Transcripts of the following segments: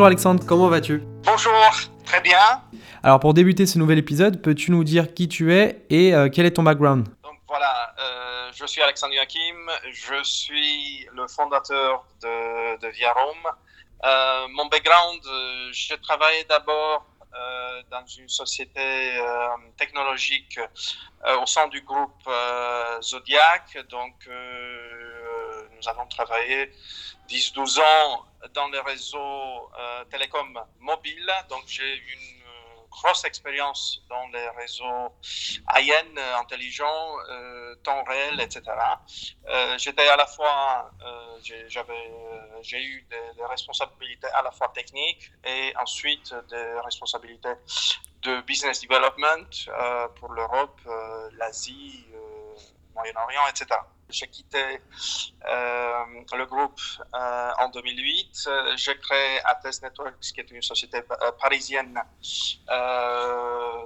Bonjour Alexandre, comment vas-tu? Bonjour, très bien. Alors pour débuter ce nouvel épisode, peux-tu nous dire qui tu es et euh, quel est ton background? Donc voilà, euh, je suis Alexandre Joachim, je suis le fondateur de, de Viarom. Euh, mon background, j'ai travaillé d'abord dans une société technologique au sein du groupe Zodiac. Donc, nous avons travaillé 10-12 ans dans les réseaux télécom mobiles. Donc, j'ai une euh, grosse expérience dans les réseaux IN euh, intelligents, euh, temps réel, etc. Euh, J'étais à la fois, j'avais, j'ai eu des, des responsabilités à la fois techniques et ensuite des responsabilités de business development pour l'Europe, l'Asie, Moyen-Orient, etc. J'ai quitté euh, le groupe euh, en 2008. Euh, J'ai créé Ates Networks, qui est une société euh, parisienne,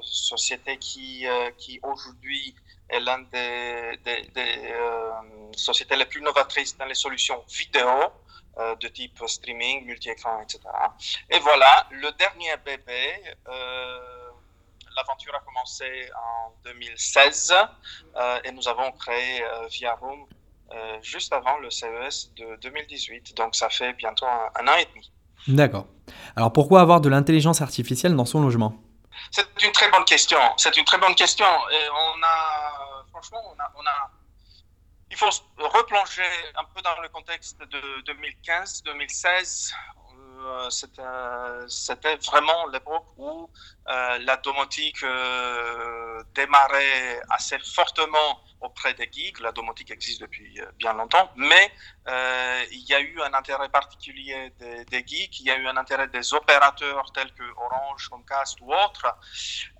société qui, qui aujourd'hui est l'une des, sociétés les plus novatrices dans les solutions vidéo de type streaming, multi-écran, etc. Et voilà, le dernier bébé, l'aventure a commencé en 2016 euh, et nous avons créé euh, Via Room euh, juste avant le CES de 2018. Donc ça fait bientôt un, un an et demi. D'accord. Alors pourquoi avoir de l'intelligence artificielle dans son logement? C'est une très bonne question. C'est une très bonne question. Et on a, franchement, on a, on a, il faut replonger un peu dans le contexte de 2015-2016. Euh, C'était c'était vraiment l'époque où euh, la domotique euh, démarrait assez fortement auprès des geeks. La domotique existe depuis euh, bien longtemps, mais euh, il y a eu un intérêt particulier des, des geeks, il y a eu un intérêt des opérateurs tels que Orange, Comcast ou autres.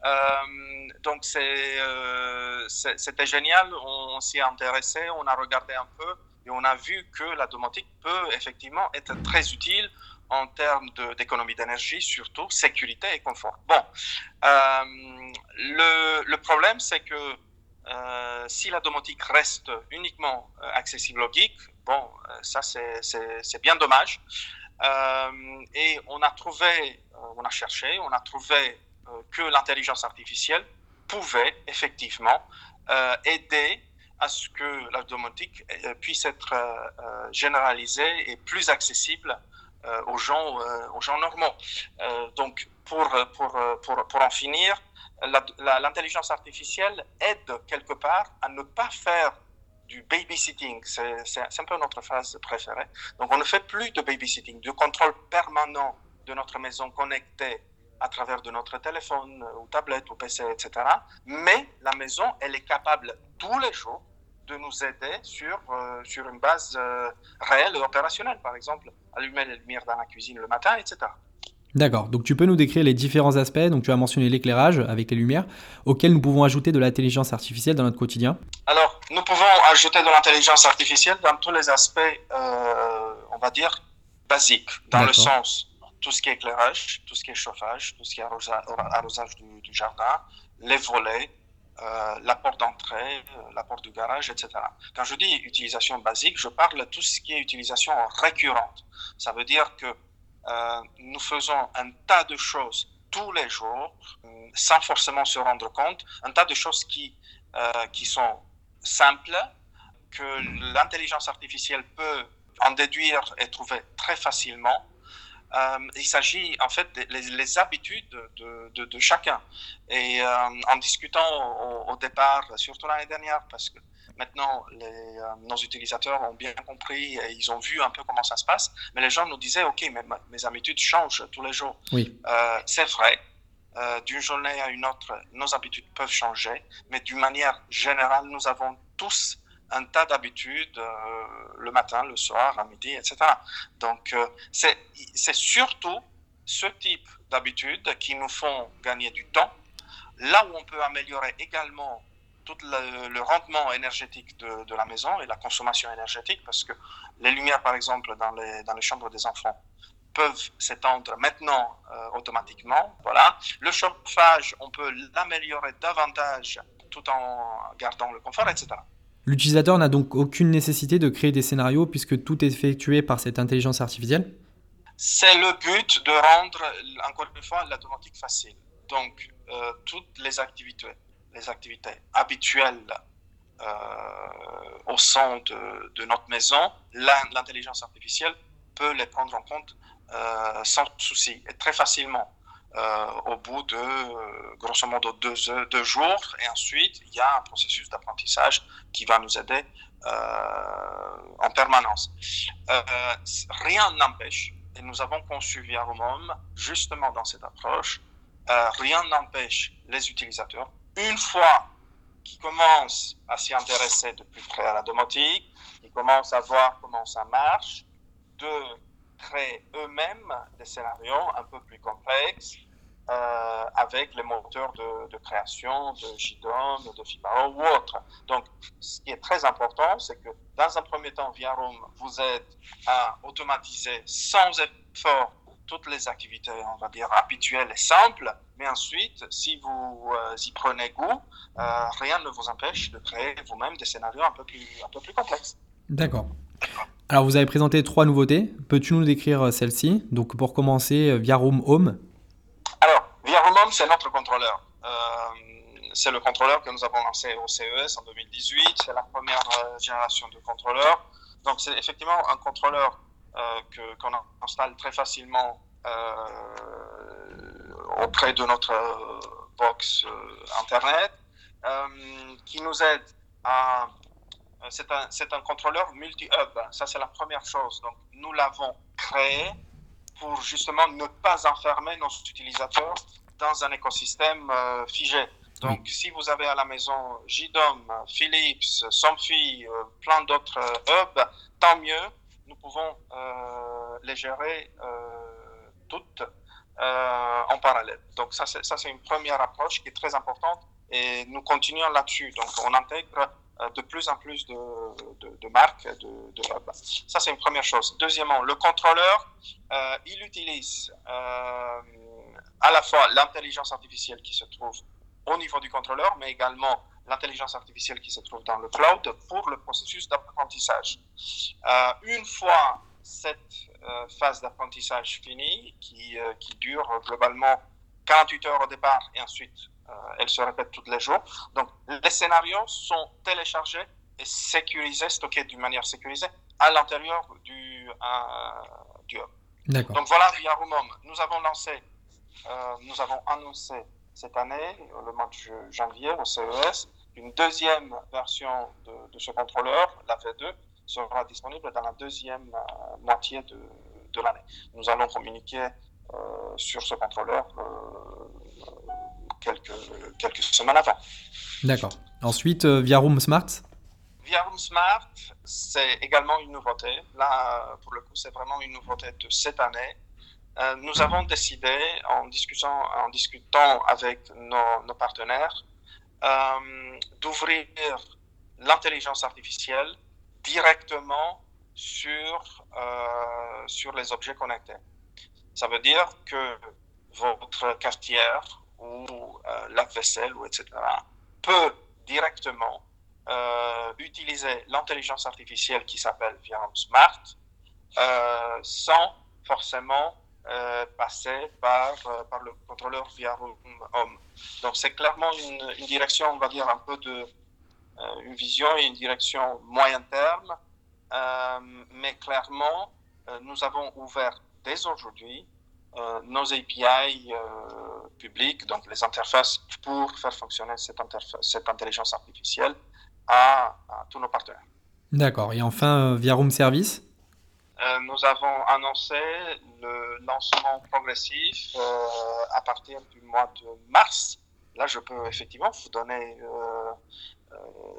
Euh, donc euh, c'était génial, on, s'y est intéressé, on a regardé un peu et on a vu que la domotique peut effectivement être très utile en termes d'économie d'énergie, surtout sécurité et confort. Bon, euh, le, problème c'est que euh, si la domotique reste uniquement euh, accessible aux geeks, bon, ça c'est- bien dommage. Et on a trouvé, on a cherché, on a trouvé que l'intelligence artificielle pouvait effectivement aider à ce que la domotique puisse être généralisée et plus accessible aux gens, euh, aux gens normaux. Euh, donc, pour, pour, pour, pour en finir, l'intelligence artificielle aide quelque part à ne pas faire du babysitting. C'est un peu notre phase préférée. Donc, on ne fait plus de babysitting, du contrôle permanent de notre maison connectée à travers de notre téléphone euh, ou tablette ou PC, etc. Mais la maison, elle est capable tous les jours de nous aider sur, euh, sur une base euh, réelle et opérationnelle. Par exemple, allumer les lumières dans la cuisine le matin, etc. D'accord, donc tu peux nous décrire les différents aspects, donc tu as mentionné l'éclairage avec les lumières, auxquels nous pouvons ajouter de l'intelligence artificielle dans notre quotidien. Alors, nous pouvons ajouter de l'intelligence artificielle dans tous les aspects, euh, on va dire, basiques, dans le sens tout ce qui est éclairage, tout ce qui est chauffage, tout ce qui est arrosa- arrosage du, du jardin, les volets, euh, la porte d'entrée, euh, la porte du garage, etc. Quand je dis utilisation basique, je parle de tout ce qui est utilisation récurrente. Ça veut dire que euh, nous faisons un tas de choses tous les jours, sans forcément se rendre compte, un tas de choses qui, qui sont simples, que l'intelligence artificielle peut en déduire et trouver très facilement. Euh, il s'agit en fait des les, les habitudes de, de, de, chacun. Et euh, en discutant au, au, départ, surtout l'année dernière, parce que maintenant les, euh, nos utilisateurs ont bien compris et ils ont vu un peu comment ça se passe, mais les gens nous disaient, OK, mais ma, mes habitudes changent tous les jours. Oui. C'est vrai. D'une journée à une autre, nos habitudes peuvent changer, mais d'une manière générale, nous avons tous un tas d'habitudes euh, le matin, le soir, à midi, etc. Donc, euh, c'est surtout ce type d'habitudes qui nous font gagner du temps. Là où on peut améliorer également tout le, rendement énergétique de, de, la maison et la consommation énergétique, parce que les lumières, par exemple, dans les, dans les chambres des enfants, peuvent s'étendre maintenant euh, automatiquement. Voilà. Le chauffage, on peut l'améliorer davantage tout en gardant le confort, etc. L'utilisateur n'a donc aucune nécessité de créer des scénarios puisque tout est effectué par cette intelligence artificielle C'est le but de rendre, encore une fois, la domotique facile. Donc, euh, toutes les activités, les activités habituelles au sein de, de notre maison, l'intelligence artificielle peut les prendre en compte sans souci et très facilement. Euh, au bout de, euh, grosso modo, deux, deux, jours. Et ensuite, il y a un processus d'apprentissage qui va nous aider euh, en permanence. rien n'empêche, et nous avons conçu via justement dans cette approche, rien n'empêche les utilisateurs, une fois qu'ils commencent à s'y intéresser de plus près à la domotique, ils commencent à voir comment ça marche, de créer eux-mêmes des scénarios un peu plus complexes euh, avec les moteurs de, création de JDOM, de Fibaro ou autre. Donc, ce qui est très important, c'est que dans un premier temps, ViaRoom vous aide à automatiser sans effort toutes les activités, on va dire, habituelles et simples, mais ensuite, si vous euh, y prenez goût, euh, rien ne vous empêche de créer vous-même des scénarios un peu plus, un peu plus complexes. D'accord. Alors, vous avez présenté trois nouveautés. Peux-tu nous décrire celles-ci Donc, pour commencer, ViaRoom Home. Alors, ViaRoom c'est notre contrôleur. Euh, c'est le contrôleur que nous avons lancé au CES en 2018. C'est la première euh, génération de contrôleurs. Donc, c'est effectivement un contrôleur euh, que, qu'on installe très facilement auprès de notre box Internet, qui nous aide à c'est un, c'est un contrôleur multi-hub. Ça, c'est la première chose. Donc, nous l'avons créé pour justement ne pas enfermer nos utilisateurs dans un écosystème euh, figé. Donc, si vous avez à la maison JDOM, Philips, Somfy, euh, plein d'autres euh, hubs, tant mieux. Nous pouvons les gérer toutes en parallèle. Donc, ça, c'est une première approche qui est très importante et nous continuons là-dessus. Donc, on intègre euh, de plus en plus de, de, marques de, de Ça, c'est une première chose. Deuxièmement, le contrôleur, euh, il utilise euh, à la fois l'intelligence artificielle qui se trouve au niveau du contrôleur, mais également l'intelligence artificielle qui se trouve dans le cloud pour le processus d'apprentissage. une fois cette phase d'apprentissage finie, qui, qui dure globalement 48 heures au départ et ensuite euh, elle se répète tous les jours. Donc, les scénarios sont téléchargés et sécurisés, stockés d'une manière sécurisée à l'intérieur du, du hub. Donc voilà, via nous avons lancé, euh, nous avons annoncé cette année, le mois de janvier au CES, une deuxième version de, ce contrôleur, la V2, sera disponible dans la deuxième euh, moitié de, de l'année. Nous allons communiquer sur ce contrôleur quelques, quelques semaines avant. D'accord. Ensuite, euh, via Room Smart Via Room Smart, c'est également une nouveauté. Là, pour le coup, c'est vraiment une nouveauté de cette année. Euh, nous avons décidé, en discutant, en discutant avec nos, partenaires, euh, d'ouvrir l'intelligence artificielle directement sur, sur les objets connectés. Ça veut dire que votre cafetière ou euh, la vaisselle, ou etc., peut directement euh, utiliser l'intelligence artificielle qui s'appelle ViaRoom Smart euh, sans forcément passer par, par le contrôleur ViaRoom Home. Donc c'est clairement une, direction, on va dire, un peu de une vision et une direction moyen terme, mais clairement, nous avons ouvert dès aujourd'hui euh, nos API euh, publics, donc les interfaces pour faire fonctionner cette, cette intelligence artificielle à, tous nos partenaires. D'accord. Et enfin, euh, via Room Service? Nous avons annoncé le lancement progressif à partir du mois de mars. Là, je peux effectivement vous donner euh,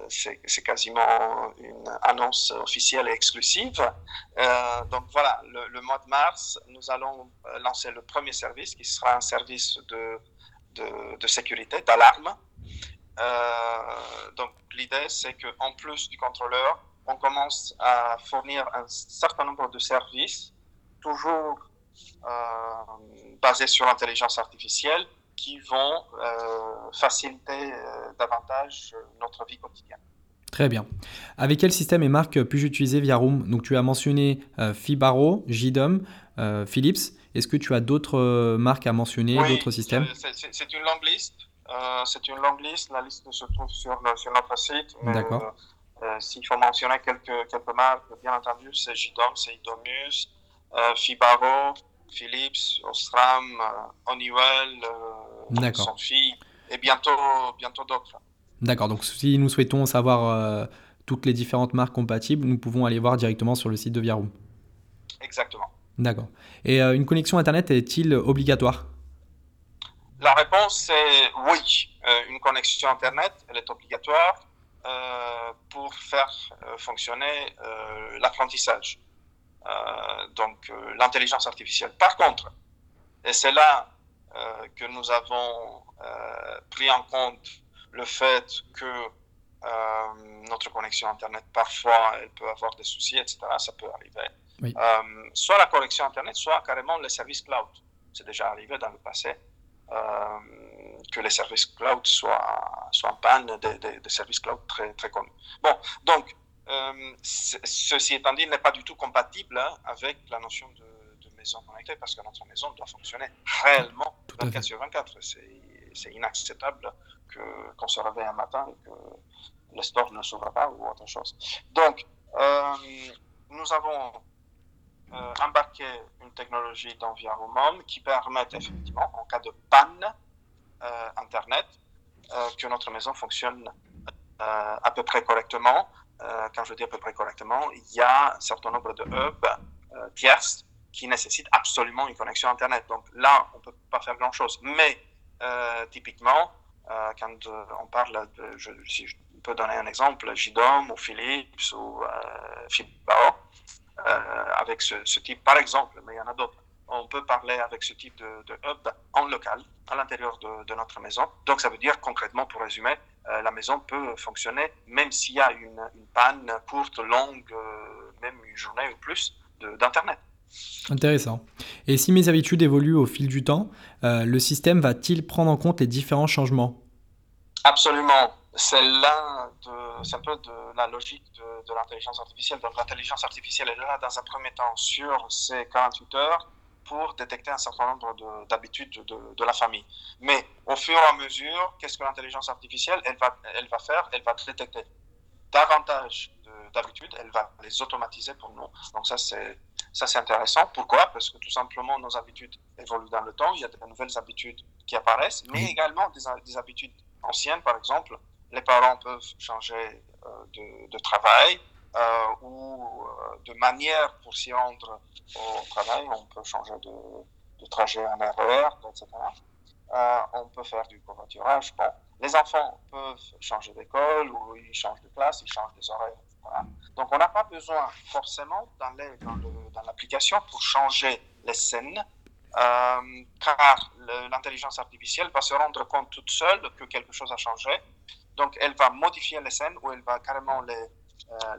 c'est quasiment une annonce officielle et exclusive. Euh, donc voilà, le, mois de mars, nous allons euh, lancer le premier service qui sera un service de, de, sécurité, d'alarme. donc l'idée, c'est qu'en plus du contrôleur, on commence à fournir un certain nombre de services, toujours basés sur l'intelligence artificielle, qui vont euh, faciliter euh, davantage euh, notre vie quotidienne. Très bien. Avec quel système et marque puis-je utiliser via Room? Donc tu as mentionné Fibaro, JDOM, Philips. Est-ce que tu as d'autres marques à mentionner, d'autres systèmes? C'est une longue liste. c'est une longue liste. La liste se trouve sur, sur notre site. D'accord. Euh, s'il faut mentionner quelques, quelques marques, bien entendu, c'est JDOM, c'est Idomus, Fibaro, Philips, Ostram, euh, Honeywell, Sonfi, et bientôt, bientôt d'autres. D'accord, donc si nous souhaitons savoir toutes les différentes marques compatibles, nous pouvons aller voir directement sur le site de Viaroom. Exactement. D'accord. Et une connexion Internet est-il obligatoire? La réponse est oui. une connexion Internet, elle est obligatoire. Euh, pour faire euh, fonctionner euh, l'apprentissage, donc l'intelligence artificielle. Par contre, et c'est là que nous avons pris en compte le fait que notre connexion Internet, parfois, elle peut avoir des soucis, etc. Ça peut arriver. soit la connexion Internet, soit carrément les services cloud. C'est déjà arrivé dans le passé que les services cloud soient, soient en panne des, services cloud très, très connus. Bon, donc, euh, ceci étant dit, n'est pas du tout compatible hein, avec la notion de, maison connectée parce que notre maison doit fonctionner réellement 24 sur 24. C'est inacceptable qu'on se réveille un matin et que le store ne s'ouvre pas ou autre chose. Donc, euh, nous avons euh, embarqué une technologie d'environnement qui permet effectivement, en cas de panne, Internet, que notre maison fonctionne à peu près correctement. Quand je dis à peu près correctement, il y a un certain nombre de hubs tierces qui nécessitent absolument une connexion Internet. Donc là, on ne peut pas faire grand-chose. Mais typiquement, quand on parle de, je, si je peux donner un exemple, JDOM ou Philips ou euh, avec ce, ce, type, par exemple, mais il y en a d'autres on peut parler avec ce type de, hub en local, à l'intérieur de, notre maison. Donc, ça veut dire concrètement, pour résumer, euh, la maison peut fonctionner même s'il y a une, panne courte, longue, euh, même une journée ou plus d'Internet. Intéressant. Et si mes habitudes évoluent au fil du temps, euh, le système va-t-il prendre en compte les différents changements? Absolument. C'est l'un un peu de la logique de, de l'intelligence artificielle. Donc l'intelligence artificielle est là dans un premier temps sur ces 48 heures pour détecter un certain nombre d'habitudes de, de, la famille. Mais au fur et à mesure, qu'est-ce que l'intelligence artificielle, elle va, elle va faire? Elle va détecter davantage d'habitudes, elle va les automatiser pour nous. Donc ça, c'est ça c'est intéressant. Pourquoi? Parce que tout simplement, nos habitudes évoluent dans le temps. Il y a de nouvelles habitudes qui apparaissent, mais également des, des habitudes anciennes. Par exemple, les parents peuvent changer euh, de, de, travail, ou euh, de manière pour s'y rendre au travail. On peut changer de, trajet en RER, etc. Euh, on peut faire du covoiturage. Bon, les enfants peuvent changer d'école ou ils changent de classe, ils changent des horaires. Donc on n'a pas besoin forcément dans l'application pour changer les scènes, euh, car l'intelligence artificielle va se rendre compte toute seule que quelque chose a changé. Donc elle va modifier les scènes ou elle va carrément les, euh,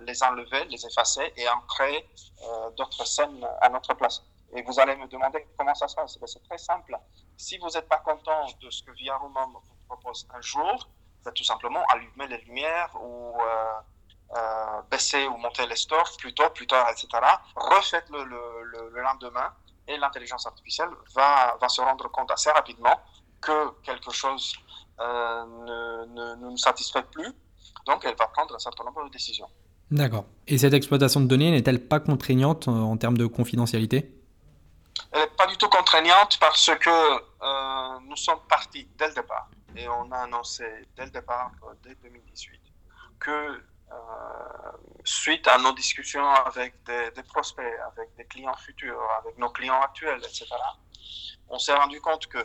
les enlever, les effacer et en créer euh, d'autres scènes à notre place. Et vous allez me demander comment ça se passe. Ben, c'est très simple. Si vous n'êtes pas content de ce que VROM vous propose un jour, vous tout simplement allumer les lumières ou euh, baisser ou monter les stores plus tôt, plus tard, etc. Refaites-le le, le, lendemain et l'intelligence artificielle va, se rendre compte assez rapidement que quelque chose ne nous satisfait plus donc, elle va prendre un certain nombre de décisions. D'accord. Et cette exploitation de données n'est-elle pas contraignante euh, en termes de confidentialité? Elle n'est pas du tout contraignante parce que euh, nous sommes partis dès le départ et on a annoncé dès le départ, euh, dès 2018, que suite à nos discussions avec des, des, prospects, avec des clients futurs, avec nos clients actuels, etc., on s'est rendu compte que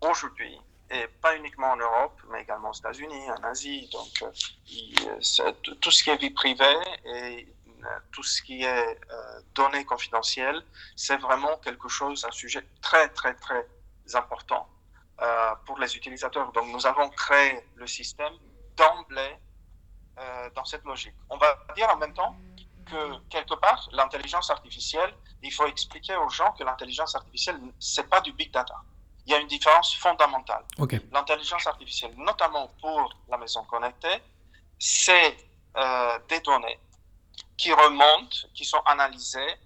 aujourd'hui, et pas uniquement en Europe, mais également aux États-Unis, en Asie. Donc, euh, tout ce qui est vie privée et euh, tout ce qui est euh, données confidentielles, c'est vraiment quelque chose, un sujet très, très, très important pour les utilisateurs. Donc, nous avons créé le système d'emblée dans cette logique. On va dire en même temps que quelque part, l'intelligence artificielle, il faut expliquer aux gens que l'intelligence artificielle, c'est pas du big data il y a une différence fondamentale. L'intelligence artificielle, notamment pour la maison connectée, c'est des données qui remontent, qui sont analysées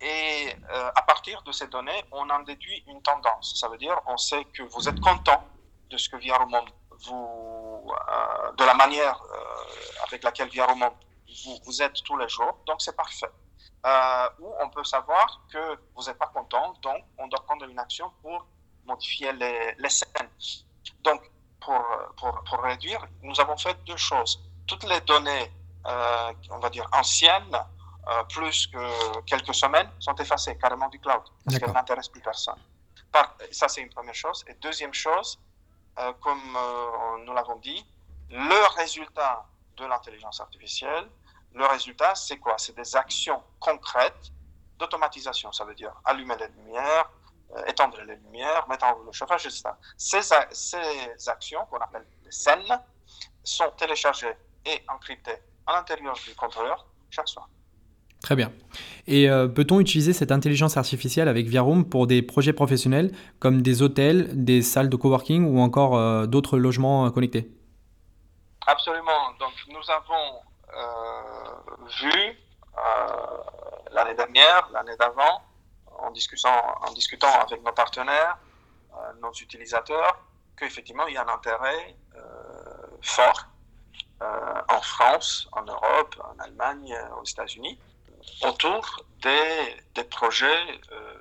et euh, à partir de ces données, on en déduit une tendance. Ça veut dire, on sait que vous êtes content de ce que Viaromont vous, euh, de la manière euh, avec laquelle Viaromont vous, vous êtes tous les jours. Donc c'est parfait. ou on peut savoir que vous n'êtes pas content, donc on doit prendre une action pour modifier les, les scènes. Donc pour, pour, pour, réduire, nous avons fait deux choses. Toutes les données, on va dire anciennes, euh, plus que quelques semaines, sont effacées carrément du cloud, parce qu'elles n'intéressent plus personne. ça, c'est une première chose. Et deuxième chose, euh, comme euh, nous l'avons dit, le résultat de l'intelligence artificielle, le résultat, c'est quoi? C'est des actions concrètes d'automatisation. Ça veut dire allumer les lumières, étendre les lumières, mettre en le chauffage, etc. Ces, ces actions, qu'on appelle des scènes, sont téléchargées et encryptées à l'intérieur du contrôleur chaque soir. Très bien. Et euh, peut-on utiliser cette intelligence artificielle avec Viaroom pour des projets professionnels comme des hôtels, des salles de coworking ou encore euh, d'autres logements euh, connectés? Absolument. Donc nous avons vu l'année dernière, l'année d'avant, en discutant, en discutant avec nos partenaires, nos utilisateurs, qu'effectivement il y a un intérêt fort en France, en Europe, en Allemagne, aux États-Unis, autour des, des projets, euh,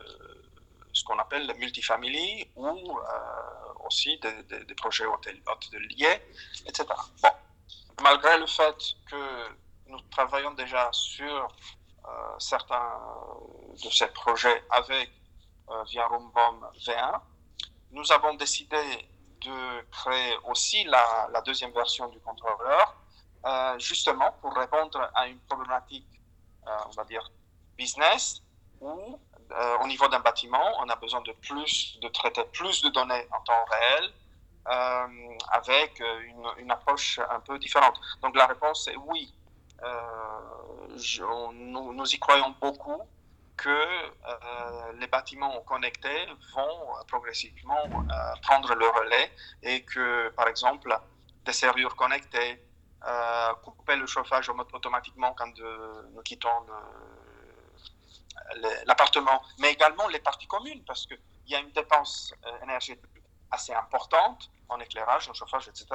ce qu'on appelle le multifamily ou euh, aussi des, des, des, projets hôteliers, etc. Bon. Malgré le fait que nous travaillons déjà sur euh, certains de ces projets avec euh, via Rumbom V1, nous avons décidé de créer aussi la, deuxième version du contrôleur, euh, justement pour répondre à une problématique euh, on va dire, business, où euh, au niveau d'un bâtiment, on a besoin de plus, de traiter plus de données en temps réel, euh, avec une, une, approche un peu différente. Donc la réponse est oui. Nous, y croyons beaucoup que euh, les bâtiments connectés vont progressivement euh, prendre le relais et que, par exemple, des serrures connectées, euh, couper le chauffage automatiquement quand euh, nous quittons l'appartement, mais également les parties communes, parce qu'il y a une dépense euh, énergétique assez importante en éclairage, en chauffage, etc.,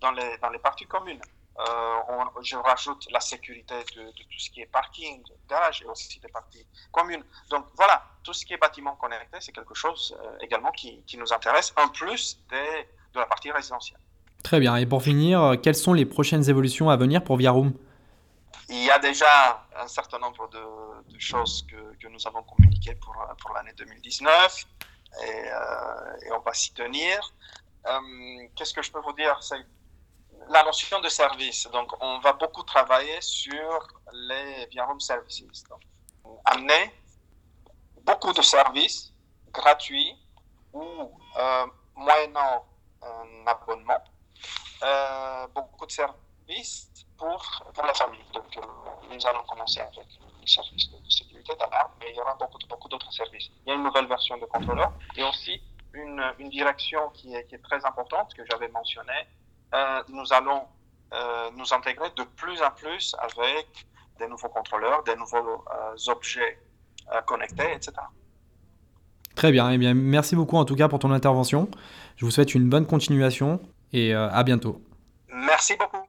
dans les, dans les parties communes. Euh, on, je rajoute la sécurité de, de, tout ce qui est parking, garage et aussi des parties communes. Donc voilà, tout ce qui est bâtiment connecté, c'est quelque chose euh, également qui, qui, nous intéresse, en plus des, de la partie résidentielle. Très bien. Et pour finir, quelles sont les prochaines évolutions à venir pour Viaroom Il y a déjà un certain nombre de, de choses que, que, nous avons communiquées pour, pour l'année 2019 et, euh, et, on va s'y tenir. Euh, Qu'est-ce que je peux vous dire? C'est la notion de service. Donc, on va beaucoup travailler sur les Viaroom Services. Amener beaucoup de services gratuits ou euh, moyennant un abonnement euh, beaucoup de services pour, pour la famille. Donc, euh, nous allons commencer avec le service de sécurité d'alarme, mais il y aura beaucoup, beaucoup d'autres services. Il y a une nouvelle version de contrôleur et aussi une, une direction qui est, qui est, très importante que j'avais mentionnée. Euh, nous allons euh, nous intégrer de plus en plus avec des nouveaux contrôleurs, des nouveaux euh, objets connectés, etc. Très bien. Eh bien, merci beaucoup en tout cas pour ton intervention. Je vous souhaite une bonne continuation et à bientôt. Merci beaucoup.